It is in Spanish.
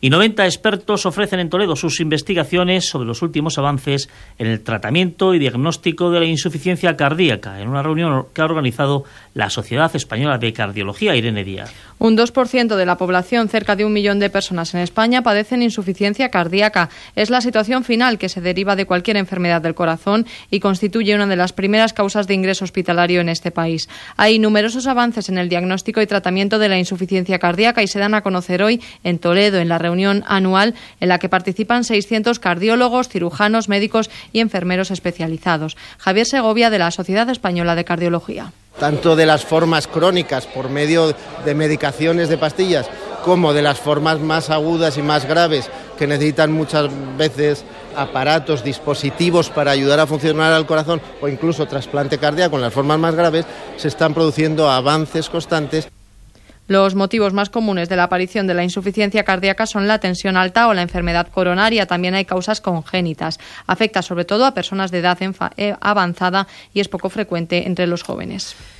Y 90 expertos ofrecen en Toledo sus investigaciones sobre los últimos avances en el tratamiento y diagnóstico de la insuficiencia cardíaca, en una reunión que ha organizado la Sociedad Española de Cardiología, Irene Díaz. Un 2% de la población, cerca de un millón de personas en España, padecen insuficiencia cardíaca. Es la situación final que se deriva de cualquier enfermedad del corazón y constituye una de las primeras causas de ingreso hospitalario en este país. Hay numerosos avances en el diagnóstico y tratamiento de la insuficiencia cardíaca y se dan a conocer hoy en Toledo, en la reunión anual en la que participan 600 cardiólogos, cirujanos, médicos y enfermeros especializados. Javier Segovia, de la Sociedad Española de Cardiología tanto de las formas crónicas por medio de medicaciones de pastillas como de las formas más agudas y más graves que necesitan muchas veces aparatos, dispositivos para ayudar a funcionar al corazón o incluso trasplante cardíaco en las formas más graves, se están produciendo avances constantes. Los motivos más comunes de la aparición de la insuficiencia cardíaca son la tensión alta o la enfermedad coronaria. También hay causas congénitas. Afecta sobre todo a personas de edad eh, avanzada y es poco frecuente entre los jóvenes.